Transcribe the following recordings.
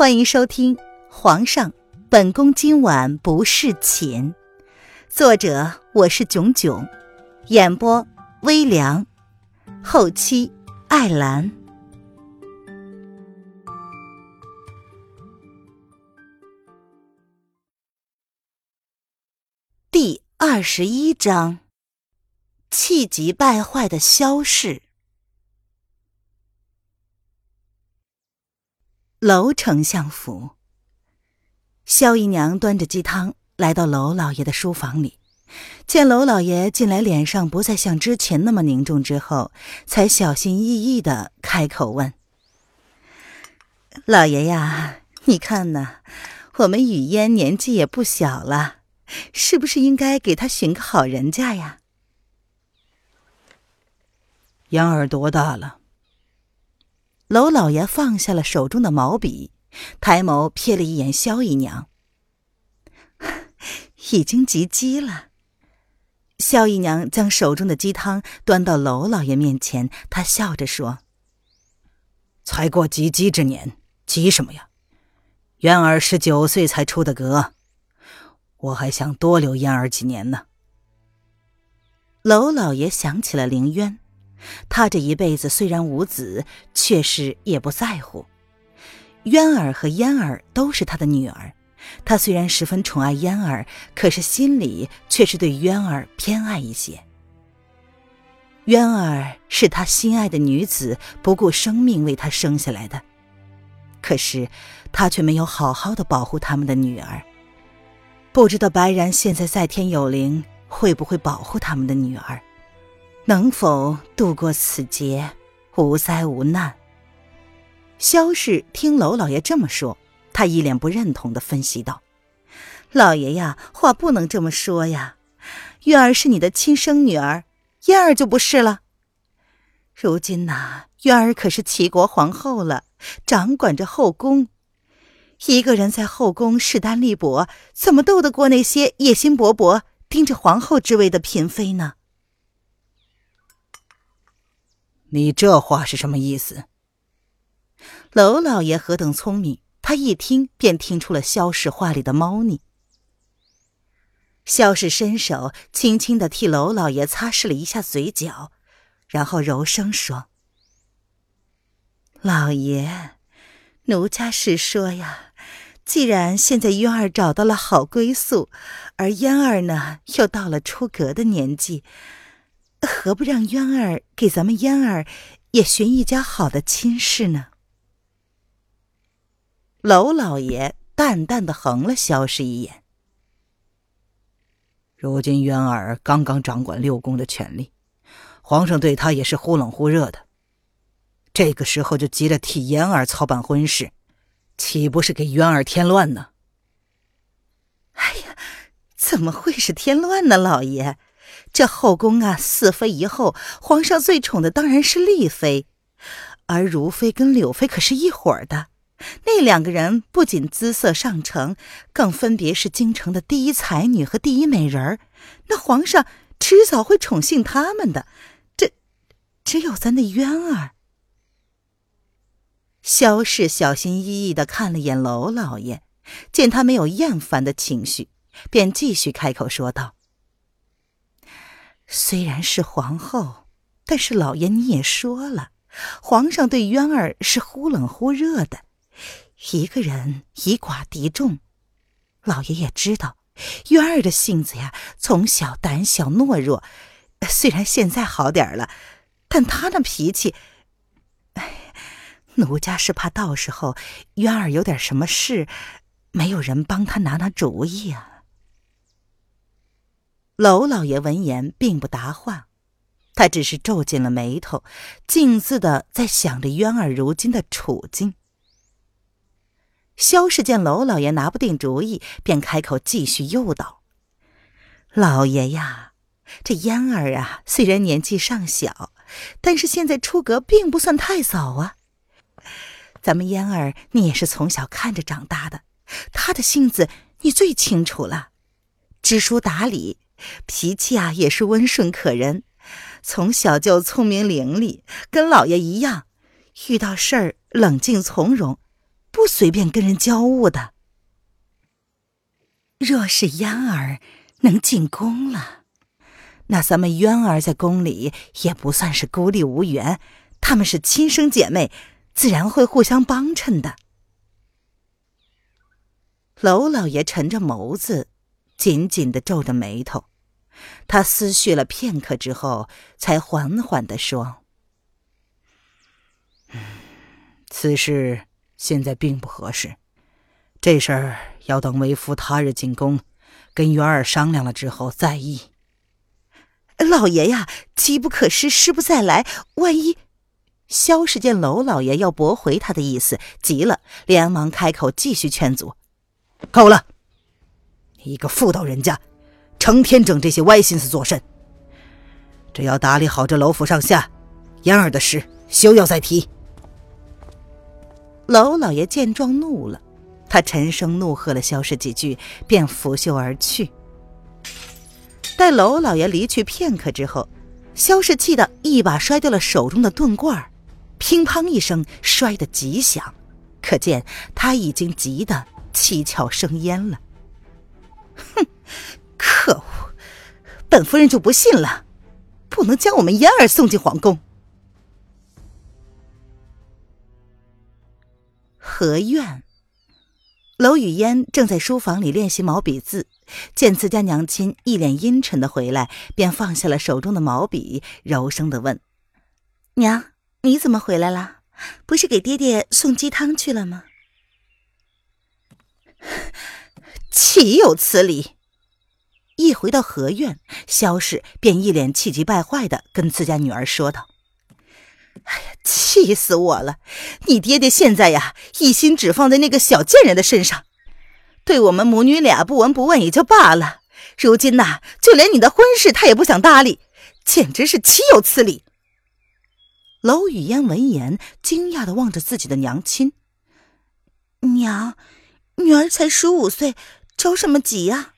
欢迎收听《皇上，本宫今晚不侍寝》，作者我是囧囧，演播微凉，后期艾兰。第二十一章：气急败坏的萧氏。娄丞相府，萧姨娘端着鸡汤来到娄老爷的书房里，见娄老爷进来，脸上不再像之前那么凝重，之后才小心翼翼的开口问：“老爷呀，你看呢，我们雨嫣年纪也不小了，是不是应该给她寻个好人家呀？”嫣儿多大了？娄老爷放下了手中的毛笔，抬眸瞥了一眼萧姨娘，已经及笄了。萧姨娘将手中的鸡汤端到娄老爷面前，她笑着说：“才过及笄之年，急什么呀？元儿十九岁才出的阁，我还想多留嫣儿几年呢。”娄老爷想起了凌渊。他这一辈子虽然无子，却是也不在乎。渊儿和嫣儿都是他的女儿，他虽然十分宠爱嫣儿，可是心里却是对渊儿偏爱一些。渊儿是他心爱的女子，不顾生命为他生下来的，可是他却没有好好的保护他们的女儿。不知道白然现在在天有灵，会不会保护他们的女儿？能否度过此劫，无灾无难？萧氏听娄老爷这么说，他一脸不认同的分析道：“老爷呀，话不能这么说呀。月儿是你的亲生女儿，嫣儿就不是了。如今呐，月儿可是齐国皇后了，掌管着后宫。一个人在后宫势单力薄，怎么斗得过那些野心勃勃、盯着皇后之位的嫔妃呢？”你这话是什么意思？娄老爷何等聪明，他一听便听出了萧氏话里的猫腻。萧氏伸手轻轻的替娄老爷擦拭了一下嘴角，然后柔声说：“老爷，奴家是说呀，既然现在渊儿找到了好归宿，而嫣儿呢又到了出阁的年纪。”何不让渊儿给咱们嫣儿也寻一家好的亲事呢？娄老爷淡淡的横了萧氏一眼。如今渊儿刚刚掌管六宫的权力，皇上对他也是忽冷忽热的。这个时候就急着替嫣儿操办婚事，岂不是给渊儿添乱呢？哎呀，怎么会是添乱呢，老爷？这后宫啊，四妃一后，皇上最宠的当然是丽妃，而如妃跟柳妃可是一伙儿的。那两个人不仅姿色上乘，更分别是京城的第一才女和第一美人儿。那皇上迟早会宠幸他们的。这，只有咱的渊儿。萧氏小心翼翼的看了眼娄老爷，见他没有厌烦的情绪，便继续开口说道。虽然是皇后，但是老爷你也说了，皇上对渊儿是忽冷忽热的。一个人以寡敌众，老爷也知道，渊儿的性子呀，从小胆小懦弱。虽然现在好点了，但他那脾气，哎，奴家是怕到时候渊儿有点什么事，没有人帮他拿拿主意啊。娄老爷闻言并不答话，他只是皱紧了眉头，静自的在想着渊儿如今的处境。萧氏见娄老爷拿不定主意，便开口继续诱导：“老爷呀，这嫣儿啊，虽然年纪尚小，但是现在出阁并不算太早啊。咱们嫣儿，你也是从小看着长大的，她的性子你最清楚了，知书达理。”脾气啊，也是温顺可人，从小就聪明伶俐，跟老爷一样，遇到事儿冷静从容。不随便跟人交恶的。若是嫣儿能进宫了，那咱们渊儿在宫里也不算是孤立无援，她们是亲生姐妹，自然会互相帮衬的。娄老爷沉着眸子，紧紧的皱着眉头，他思绪了片刻之后，才缓缓的说：“此事现在并不合适，这事儿要等为夫他日进宫，跟元儿商量了之后再议。”老爷呀，机不可失，失不再来，万一……萧氏见娄老爷要驳回他的意思，急了，连忙开口继续劝阻。够了！一个妇道人家，成天整这些歪心思做甚？只要打理好这楼府上下，嫣儿的事休要再提。娄老爷见状怒了，他沉声怒喝了萧氏几句，便拂袖而去。待娄老爷离去片刻之后，萧氏气得一把摔掉了手中的盾罐，乒乓一声摔得极响，可见他已经急得。七窍生烟了，本夫人就不信了，不能将我们嫣儿送进皇宫。何院，娄雨嫣正在书房里练习毛笔字，见自家娘亲一脸阴沉的回来，便放下了手中的毛笔，柔声的问：“娘，你怎么回来了？不是给爹爹送鸡汤去了吗？” 岂有此理！一回到何院，萧氏便一脸气急败坏的跟自家女儿说道：“哎呀，气死我了！你爹爹现在呀，一心只放在那个小贱人的身上，对我们母女俩不闻不问也就罢了，如今呐，就连你的婚事他也不想搭理，简直是岂有此理！”娄雨嫣闻言，惊讶的望着自己的娘亲：“娘，女儿才十五岁。”着什么急呀？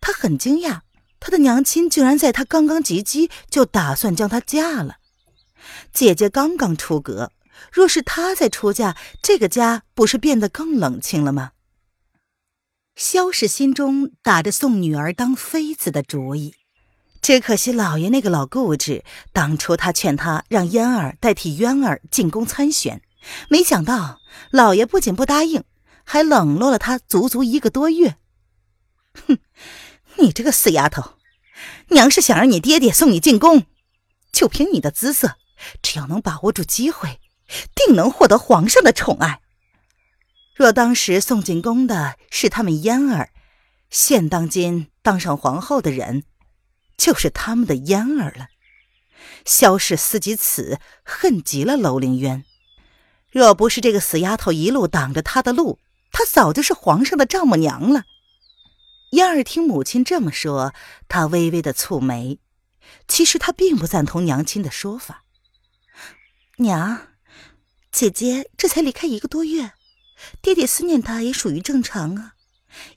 他很惊讶，他的娘亲竟然在他刚刚及笄就打算将他嫁了。姐姐刚刚出阁，若是他再出嫁，这个家不是变得更冷清了吗？萧氏心中打着送女儿当妃子的主意，只可惜老爷那个老固执，当初他劝他让嫣儿代替渊儿进宫参选，没想到老爷不仅不答应。还冷落了他足足一个多月。哼，你这个死丫头，娘是想让你爹爹送你进宫，就凭你的姿色，只要能把握住机会，定能获得皇上的宠爱。若当时送进宫的是他们嫣儿，现当今当上皇后的人，就是他们的嫣儿了。萧氏思及此，恨极了楼凌渊。若不是这个死丫头一路挡着他的路，她早就是皇上的丈母娘了。嫣儿听母亲这么说，她微微的蹙眉。其实她并不赞同娘亲的说法。娘，姐姐这才离开一个多月，爹爹思念她也属于正常啊。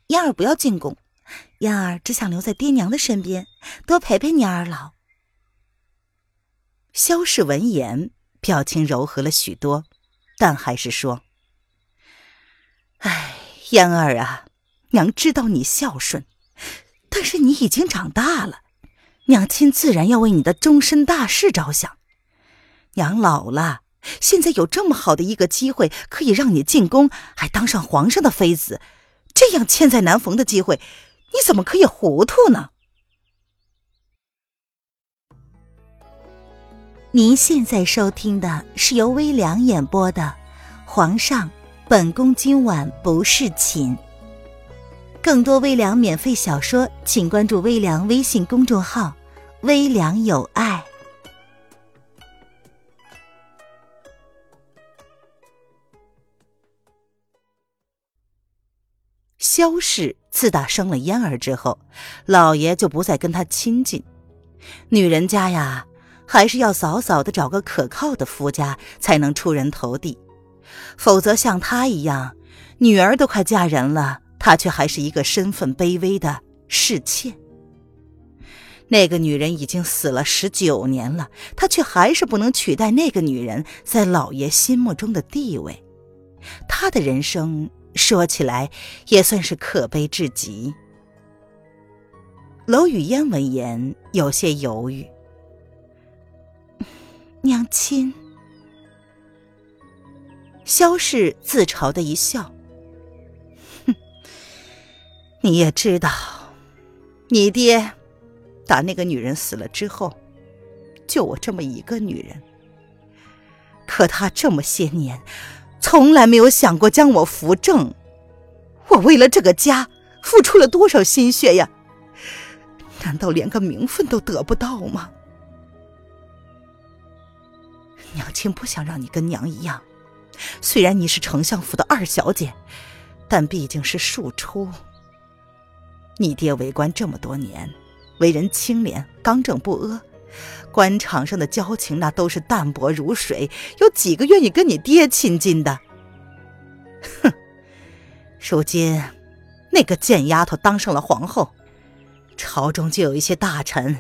嫣儿不要进宫，嫣儿只想留在爹娘的身边，多陪陪你二老。萧氏闻言，表情柔和了许多，但还是说。哎，嫣儿啊，娘知道你孝顺，但是你已经长大了，娘亲自然要为你的终身大事着想。娘老了，现在有这么好的一个机会，可以让你进宫，还当上皇上的妃子，这样千载难逢的机会，你怎么可以糊涂呢？您现在收听的是由微凉演播的《皇上》。本宫今晚不侍寝。更多微凉免费小说，请关注微凉微信公众号“微凉有爱”。萧氏自打生了嫣儿之后，老爷就不再跟她亲近。女人家呀，还是要早早的找个可靠的夫家，才能出人头地。否则，像她一样，女儿都快嫁人了，她却还是一个身份卑微的侍妾。那个女人已经死了十九年了，她却还是不能取代那个女人在老爷心目中的地位。他的人生说起来也算是可悲至极。娄雨嫣闻言有些犹豫，娘亲。萧氏自嘲的一笑：“，你也知道，你爹打那个女人死了之后，就我这么一个女人。可他这么些年，从来没有想过将我扶正。我为了这个家付出了多少心血呀？难道连个名分都得不到吗？娘亲不想让你跟娘一样。”虽然你是丞相府的二小姐，但毕竟是庶出。你爹为官这么多年，为人清廉、刚正不阿，官场上的交情那都是淡薄如水，有几个愿意跟你爹亲近的？哼！如今那个贱丫头当上了皇后，朝中就有一些大臣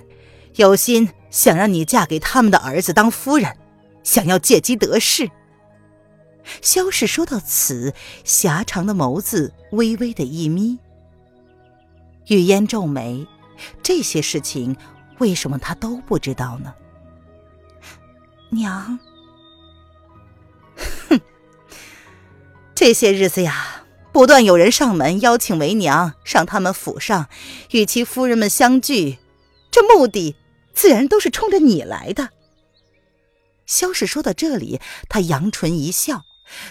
有心想让你嫁给他们的儿子当夫人，想要借机得势。萧氏说到此，狭长的眸子微微的一眯。雨烟皱眉，这些事情为什么他都不知道呢？娘，哼，这些日子呀，不断有人上门邀请为娘上他们府上与其夫人们相聚，这目的自然都是冲着你来的。萧氏说到这里，他扬唇一笑。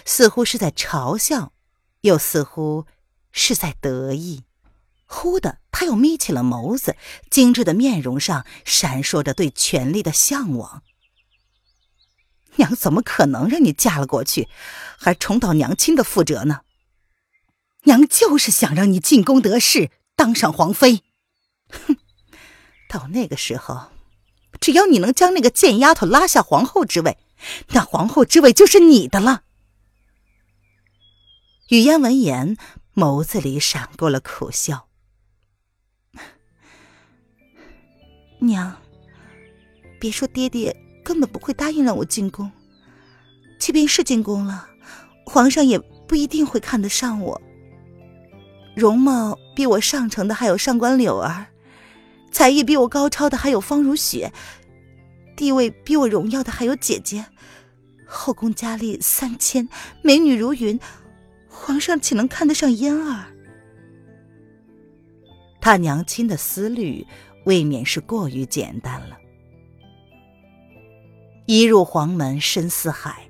似乎是在嘲笑，又似乎是在得意。忽的，他又眯起了眸子，精致的面容上闪烁着对权力的向往。娘怎么可能让你嫁了过去，还重蹈娘亲的覆辙呢？娘就是想让你进宫得势，当上皇妃。哼，到那个时候，只要你能将那个贱丫头拉下皇后之位，那皇后之位就是你的了。雨嫣闻言，眸子里闪过了苦笑。娘，别说爹爹根本不会答应让我进宫，即便是进宫了，皇上也不一定会看得上我。容貌比我上乘的还有上官柳儿，才艺比我高超的还有方如雪，地位比我荣耀的还有姐姐，后宫佳丽三千，美女如云。皇上岂能看得上嫣儿？他娘亲的思虑未免是过于简单了。一入黄门深似海，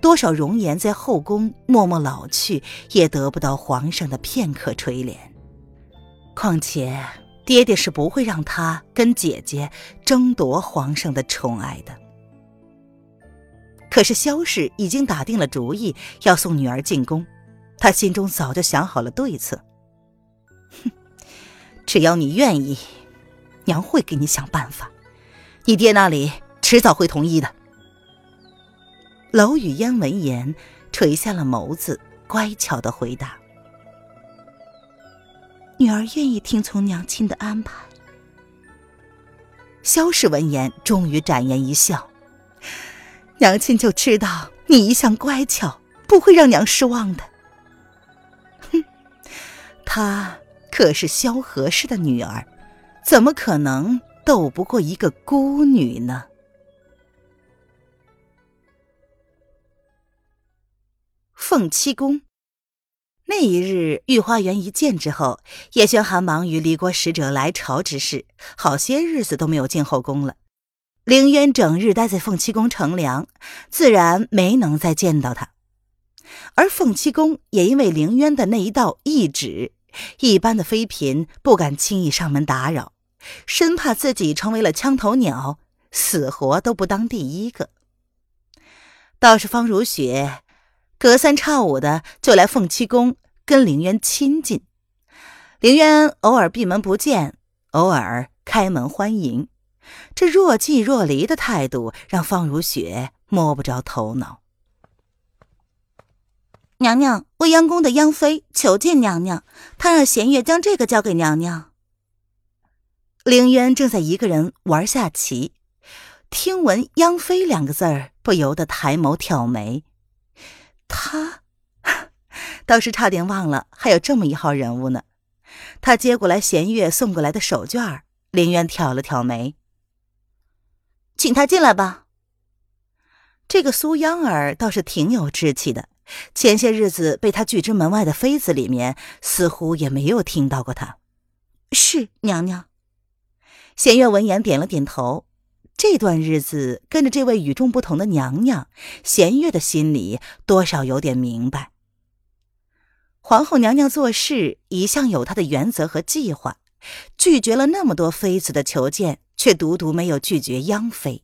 多少容颜在后宫默默老去，也得不到皇上的片刻垂怜。况且爹爹是不会让他跟姐姐争夺皇上的宠爱的。可是萧氏已经打定了主意，要送女儿进宫。他心中早就想好了对策。哼，只要你愿意，娘会给你想办法。你爹那里迟早会同意的。娄雨嫣闻言，垂下了眸子，乖巧的回答：“女儿愿意听从娘亲的安排。”萧氏闻言，终于展颜一笑：“娘亲就知道你一向乖巧，不会让娘失望的。”哼她可是萧何氏的女儿，怎么可能斗不过一个孤女呢？凤七宫那一日，御花园一见之后，叶轩寒忙于离国使者来朝之事，好些日子都没有进后宫了。凌渊整日待在凤七宫乘凉，自然没能再见到他。而凤七宫也因为凌渊的那一道懿旨。一般的妃嫔不敢轻易上门打扰，生怕自己成为了枪头鸟，死活都不当第一个。倒是方如雪，隔三差五的就来凤七宫跟凌渊亲近，凌渊偶尔闭门不见，偶尔开门欢迎，这若即若离的态度让方如雪摸不着头脑。娘娘，未央宫的央妃求见娘娘，她让弦月将这个交给娘娘。凌渊正在一个人玩下棋，听闻“央妃”两个字儿，不由得抬眸挑眉。他倒是差点忘了还有这么一号人物呢。他接过来弦月送过来的手绢凌渊挑了挑眉：“请他进来吧。”这个苏央儿倒是挺有志气的，前些日子被他拒之门外的妃子里面，似乎也没有听到过他。是娘娘。弦月闻言点了点头。这段日子跟着这位与众不同的娘娘，弦月的心里多少有点明白。皇后娘娘做事一向有她的原则和计划，拒绝了那么多妃子的求见，却独独没有拒绝央妃，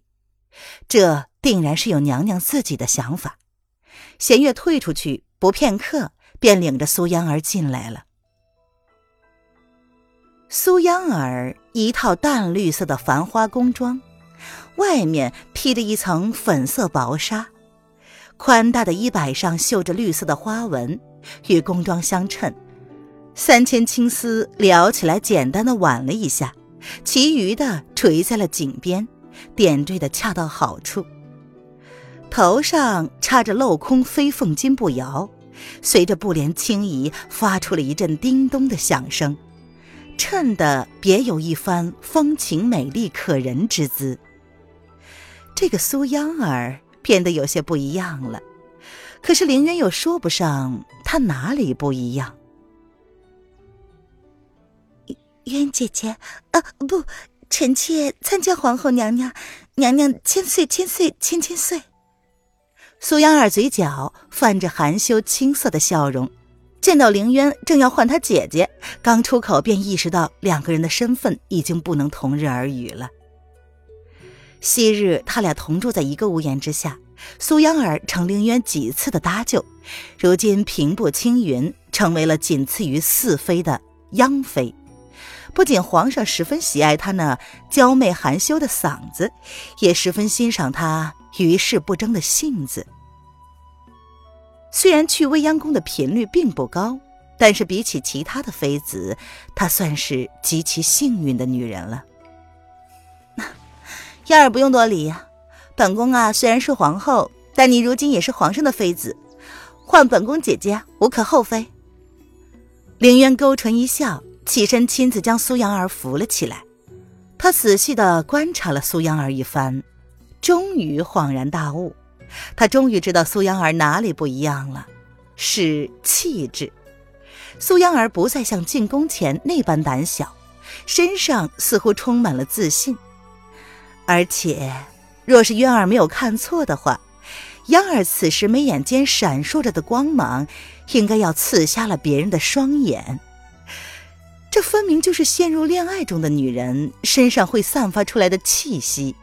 这定然是有娘娘自己的想法。弦月退出去不片刻，便领着苏央儿进来了。苏央儿一套淡绿色的繁花宫装。外面披着一层粉色薄纱，宽大的衣摆上绣着绿色的花纹，与宫装相衬。三千青丝撩起来，简单的挽了一下，其余的垂在了颈边，点缀的恰到好处。头上插着镂空飞凤金步摇，随着布帘轻移，发出了一阵叮咚的响声，衬得别有一番风情美丽可人之姿。这个苏央儿变得有些不一样了，可是凌渊又说不上她哪里不一样。渊姐姐，啊不，臣妾参见皇后娘娘，娘娘千岁千岁千千岁。苏央儿嘴角泛着含羞青涩的笑容，见到凌渊正要唤她姐姐，刚出口便意识到两个人的身份已经不能同日而语了。昔日他俩同住在一个屋檐之下，苏央儿成凌渊几次的搭救，如今平步青云，成为了仅次于四妃的央妃。不仅皇上十分喜爱她那娇媚含羞的嗓子，也十分欣赏她与世不争的性子。虽然去未央宫的频率并不高，但是比起其他的妃子，她算是极其幸运的女人了。燕儿不用多礼，本宫啊虽然是皇后，但你如今也是皇上的妃子，唤本宫姐姐无可厚非。凌渊勾唇一笑，起身亲自将苏阳儿扶了起来。他仔细的观察了苏阳儿一番，终于恍然大悟，他终于知道苏央儿哪里不一样了，是气质。苏央儿不再像进宫前那般胆小，身上似乎充满了自信。而且，若是渊儿没有看错的话，央儿此时眉眼间闪烁着的光芒，应该要刺瞎了别人的双眼。这分明就是陷入恋爱中的女人身上会散发出来的气息。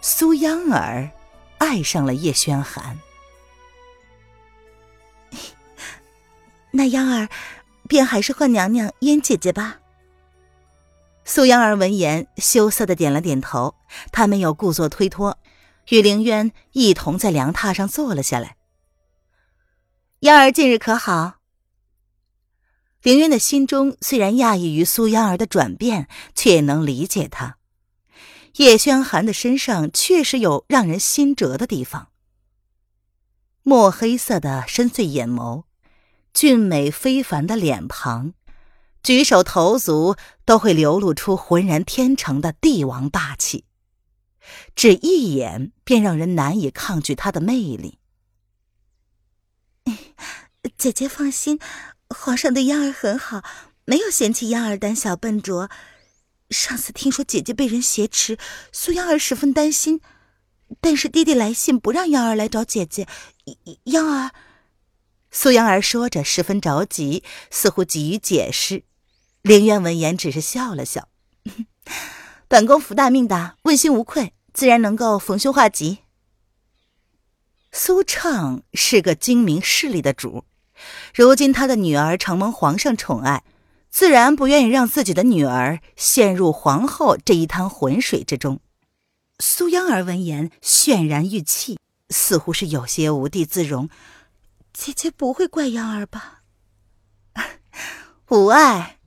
苏央儿爱上了叶轩寒，那央儿便还是唤娘娘燕姐姐吧。苏央儿闻言，羞涩的点了点头。她没有故作推脱，与凌渊一同在凉榻上坐了下来。央儿近日可好？凌渊的心中虽然讶异于苏央儿的转变，却也能理解她。叶轩寒的身上确实有让人心折的地方：墨黑色的深邃眼眸，俊美非凡的脸庞。举手投足都会流露出浑然天成的帝王霸气，只一眼便让人难以抗拒他的魅力。姐姐放心，皇上对央儿很好，没有嫌弃央儿胆小笨拙。上次听说姐姐被人挟持，苏央儿十分担心，但是爹爹来信不让央儿来找姐姐，央儿。苏央儿说着，十分着急，似乎急于解释。凌渊闻言，只是笑了笑：“ 本宫福大命大，问心无愧，自然能够逢凶化吉。”苏畅是个精明势利的主，如今他的女儿承蒙皇上宠爱，自然不愿意让自己的女儿陷入皇后这一滩浑水之中。苏央儿闻言，泫然欲泣，似乎是有些无地自容：“姐姐不会怪央儿吧？”“ 无碍。”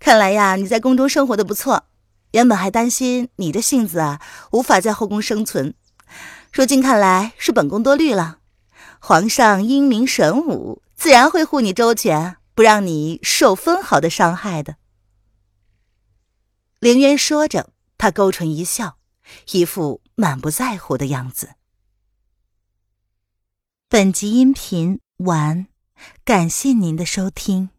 看来呀，你在宫中生活的不错。原本还担心你的性子啊，无法在后宫生存。如今看来是本宫多虑了。皇上英明神武，自然会护你周全，不让你受分毫的伤害的。凌渊说着，他勾唇一笑，一副满不在乎的样子。本集音频完，感谢您的收听。